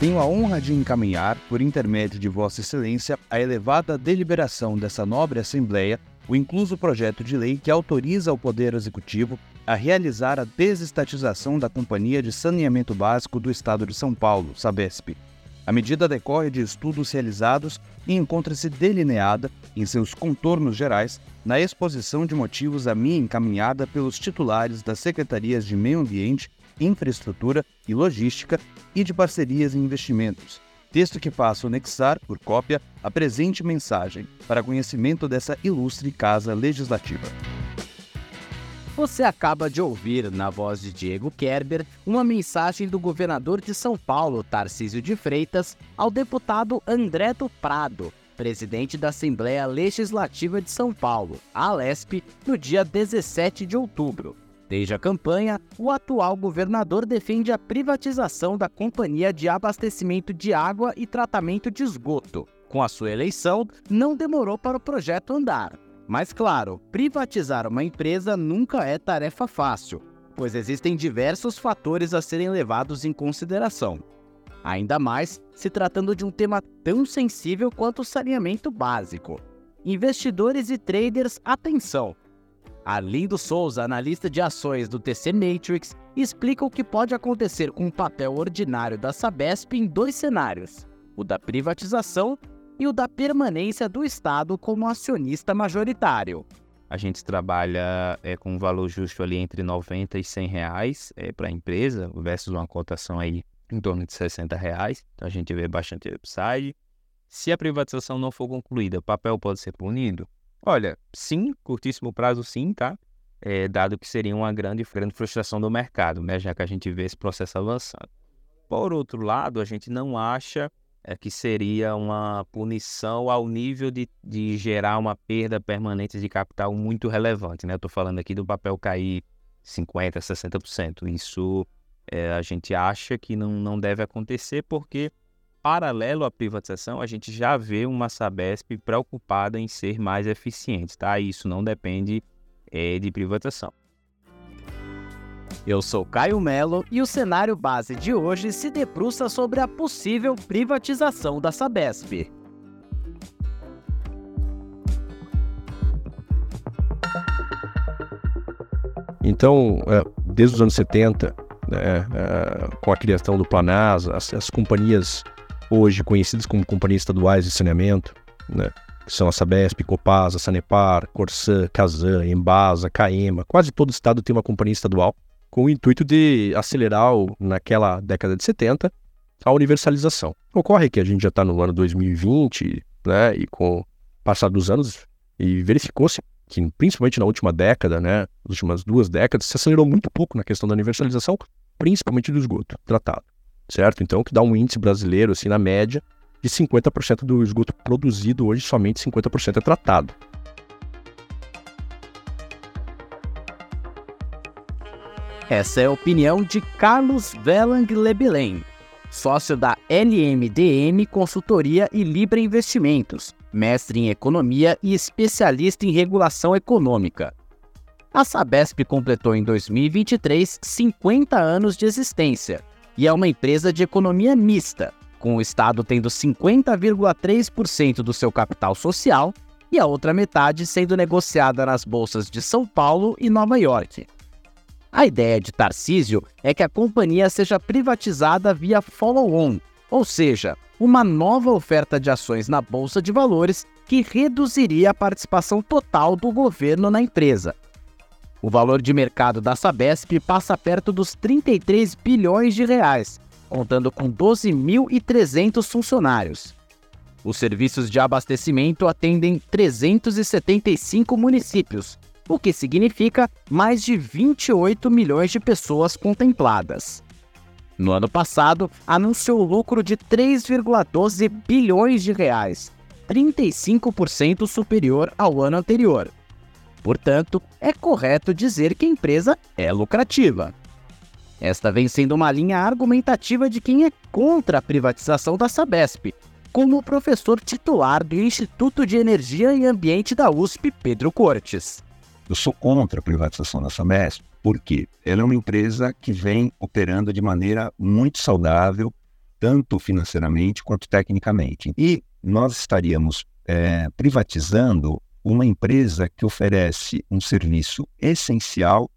Tenho a honra de encaminhar, por intermédio de Vossa Excelência, a elevada deliberação dessa nobre Assembleia, o incluso projeto de lei que autoriza o Poder Executivo a realizar a desestatização da Companhia de Saneamento Básico do Estado de São Paulo, Sabesp. A medida decorre de estudos realizados e encontra-se delineada, em seus contornos gerais, na exposição de motivos a mim encaminhada pelos titulares das Secretarias de Meio Ambiente, Infraestrutura e Logística e de Parcerias e Investimentos. Texto que a anexar, por cópia, a presente mensagem, para conhecimento dessa ilustre Casa Legislativa. Você acaba de ouvir, na voz de Diego Kerber, uma mensagem do governador de São Paulo, Tarcísio de Freitas, ao deputado André do Prado, presidente da Assembleia Legislativa de São Paulo, Alesp, no dia 17 de outubro. Desde a campanha, o atual governador defende a privatização da Companhia de Abastecimento de Água e Tratamento de Esgoto. Com a sua eleição, não demorou para o projeto andar. Mas, claro, privatizar uma empresa nunca é tarefa fácil, pois existem diversos fatores a serem levados em consideração. Ainda mais se tratando de um tema tão sensível quanto o saneamento básico. Investidores e traders, atenção! Arlindo Souza, analista de ações do TC Matrix, explica o que pode acontecer com o papel ordinário da Sabesp em dois cenários: o da privatização e o da permanência do Estado como acionista majoritário. A gente trabalha é, com um valor justo ali entre 90 e 100 reais é, para a empresa, versus uma cotação aí em torno de 60 reais. Então a gente vê bastante upside. Se a privatização não for concluída, o papel pode ser punido? Olha, sim, curtíssimo prazo sim, tá? É, dado que seria uma grande, grande frustração do mercado, né? Já que a gente vê esse processo avançando. Por outro lado, a gente não acha é, que seria uma punição ao nível de, de gerar uma perda permanente de capital muito relevante, né? Eu estou falando aqui do papel cair 50%, 60%. Isso é, a gente acha que não, não deve acontecer porque paralelo à privatização, a gente já vê uma Sabesp preocupada em ser mais eficiente, tá? Isso não depende é, de privatização. Eu sou Caio Melo e o cenário base de hoje se debruça sobre a possível privatização da Sabesp. Então, é, desde os anos 70, né, é, com a criação do Planasa, as, as companhias hoje conhecidas como companhias estaduais de saneamento, né? que são a Sabesp, Copasa, Sanepar, Corsã, Casan, Embasa, Caema, quase todo estado tem uma companhia estadual, com o intuito de acelerar, naquela década de 70, a universalização. Ocorre que a gente já está no ano 2020, né, e com o passar dos anos, e verificou-se que, principalmente na última década, né, nas últimas duas décadas, se acelerou muito pouco na questão da universalização, principalmente do esgoto tratado certo? Então, que dá um índice brasileiro, assim, na média, de 50% do esgoto produzido hoje, somente 50% é tratado. Essa é a opinião de Carlos Velang Lebelém, sócio da LMDM Consultoria e Libra Investimentos, mestre em economia e especialista em regulação econômica. A Sabesp completou em 2023 50 anos de existência e é uma empresa de economia mista, com o Estado tendo 50,3% do seu capital social e a outra metade sendo negociada nas bolsas de São Paulo e Nova York. A ideia de Tarcísio é que a companhia seja privatizada via follow-on, ou seja, uma nova oferta de ações na bolsa de valores que reduziria a participação total do governo na empresa, o valor de mercado da Sabesp passa perto dos 33 bilhões de reais, contando com 12.300 funcionários. Os serviços de abastecimento atendem 375 municípios, o que significa mais de 28 milhões de pessoas contempladas. No ano passado, anunciou lucro de 3,12 bilhões de reais, 35% superior ao ano anterior. Portanto, é correto dizer que a empresa é lucrativa. Esta vem sendo uma linha argumentativa de quem é contra a privatização da Sabesp, como o professor titular do Instituto de Energia e Ambiente da USP, Pedro Cortes. Eu sou contra a privatização da Sabesp porque ela é uma empresa que vem operando de maneira muito saudável, tanto financeiramente quanto tecnicamente. E nós estaríamos é, privatizando uma empresa que oferece um serviço essencial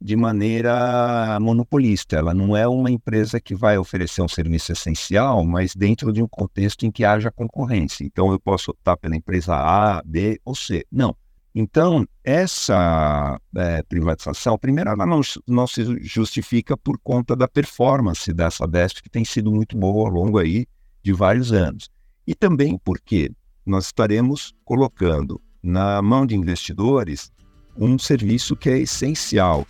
de maneira monopolista. Ela não é uma empresa que vai oferecer um serviço essencial, mas dentro de um contexto em que haja concorrência. Então, eu posso optar pela empresa A, B ou C. Não. Então, essa é, privatização, primeiro, ela não, não se justifica por conta da performance dessa Desp, que tem sido muito boa ao longo aí de vários anos. E também porque nós estaremos colocando na mão de investidores um serviço que é essencial,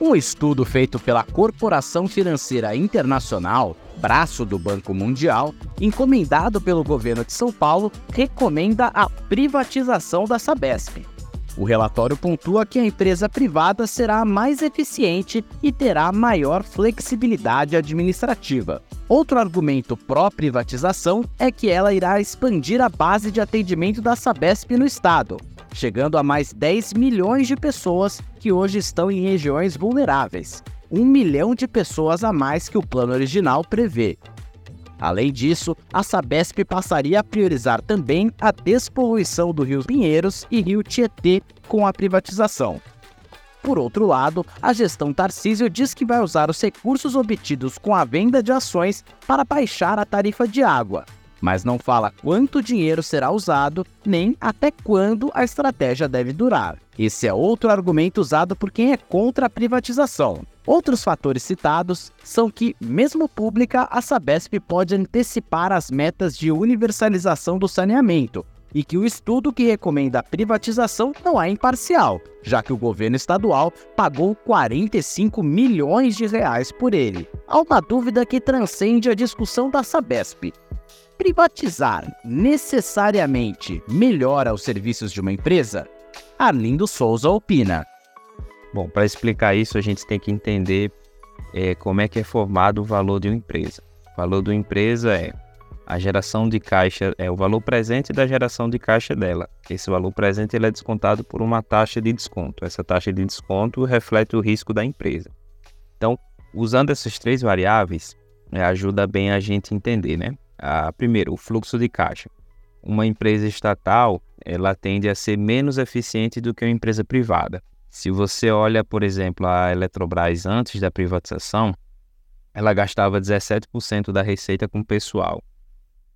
Um estudo feito pela Corporação Financeira Internacional, braço do Banco Mundial, encomendado pelo governo de São Paulo, recomenda a privatização da Sabesp. O relatório pontua que a empresa privada será mais eficiente e terá maior flexibilidade administrativa. Outro argumento pró-privatização é que ela irá expandir a base de atendimento da Sabesp no estado, chegando a mais 10 milhões de pessoas que hoje estão em regiões vulneráveis, um milhão de pessoas a mais que o plano original prevê. Além disso, a Sabesp passaria a priorizar também a despoluição do Rio Pinheiros e Rio Tietê com a privatização. Por outro lado, a gestão Tarcísio diz que vai usar os recursos obtidos com a venda de ações para baixar a tarifa de água, mas não fala quanto dinheiro será usado nem até quando a estratégia deve durar. Esse é outro argumento usado por quem é contra a privatização. Outros fatores citados são que, mesmo pública, a Sabesp pode antecipar as metas de universalização do saneamento, e que o estudo que recomenda a privatização não é imparcial, já que o governo estadual pagou 45 milhões de reais por ele. Há uma dúvida que transcende a discussão da Sabesp. Privatizar necessariamente melhora os serviços de uma empresa? Arlindo Souza opina. Bom, para explicar isso, a gente tem que entender é, como é que é formado o valor de uma empresa. O valor de uma empresa é a geração de caixa, é o valor presente da geração de caixa dela. Esse valor presente ele é descontado por uma taxa de desconto. Essa taxa de desconto reflete o risco da empresa. Então, usando essas três variáveis, é, ajuda bem a gente entender, né? Ah, primeiro, o fluxo de caixa. Uma empresa estatal, ela tende a ser menos eficiente do que uma empresa privada. Se você olha, por exemplo, a Eletrobras antes da privatização, ela gastava 17% da receita com pessoal.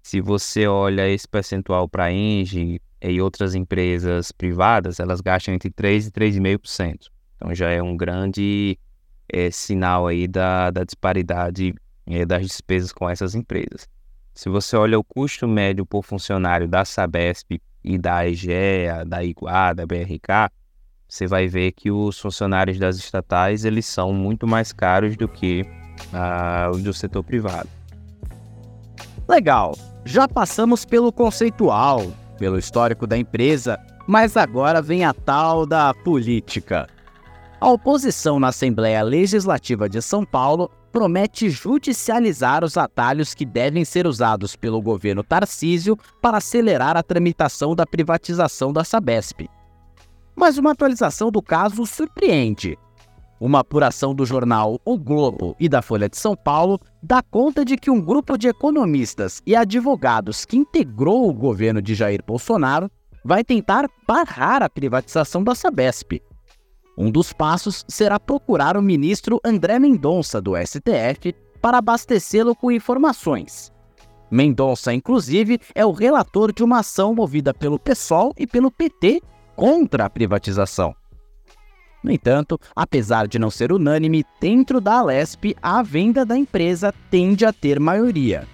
Se você olha esse percentual para a Engie e outras empresas privadas, elas gastam entre 3% e 3,5%. Então já é um grande é, sinal aí da, da disparidade é, das despesas com essas empresas. Se você olha o custo médio por funcionário da Sabesp e da EGEA, da Iguá, da BRK, você vai ver que os funcionários das estatais eles são muito mais caros do que uh, os do setor privado. Legal, já passamos pelo conceitual, pelo histórico da empresa, mas agora vem a tal da política. A oposição na Assembleia Legislativa de São Paulo promete judicializar os atalhos que devem ser usados pelo governo Tarcísio para acelerar a tramitação da privatização da Sabesp. Mas uma atualização do caso surpreende. Uma apuração do jornal O Globo e da Folha de São Paulo dá conta de que um grupo de economistas e advogados que integrou o governo de Jair Bolsonaro vai tentar barrar a privatização da Sabesp um dos passos será procurar o ministro André Mendonça, do STF, para abastecê-lo com informações. Mendonça, inclusive, é o relator de uma ação movida pelo PSOL e pelo PT contra a privatização. No entanto, apesar de não ser unânime, dentro da Alesp, a venda da empresa tende a ter maioria.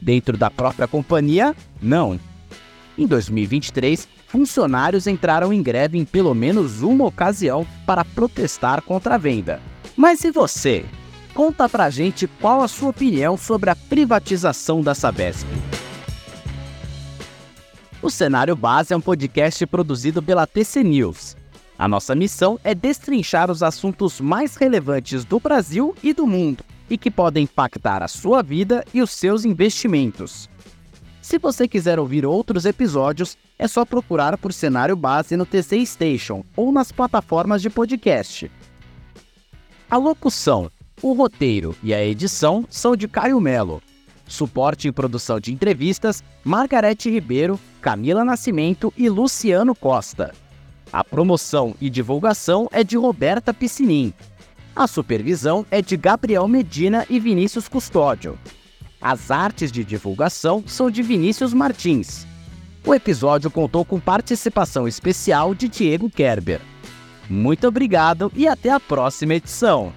Dentro da própria companhia, não. Em 2023, funcionários entraram em greve em pelo menos uma ocasião para protestar contra a venda. Mas e você? Conta pra gente qual a sua opinião sobre a privatização da Sabesp. O Cenário Base é um podcast produzido pela TC News. A nossa missão é destrinchar os assuntos mais relevantes do Brasil e do mundo e que podem impactar a sua vida e os seus investimentos. Se você quiser ouvir outros episódios, é só procurar por Cenário Base no TC Station ou nas plataformas de podcast. A locução, o roteiro e a edição são de Caio Melo. Suporte em produção de entrevistas, Margarete Ribeiro, Camila Nascimento e Luciano Costa. A promoção e divulgação é de Roberta Piscinin. A supervisão é de Gabriel Medina e Vinícius Custódio. As artes de divulgação são de Vinícius Martins. O episódio contou com participação especial de Diego Kerber. Muito obrigado e até a próxima edição!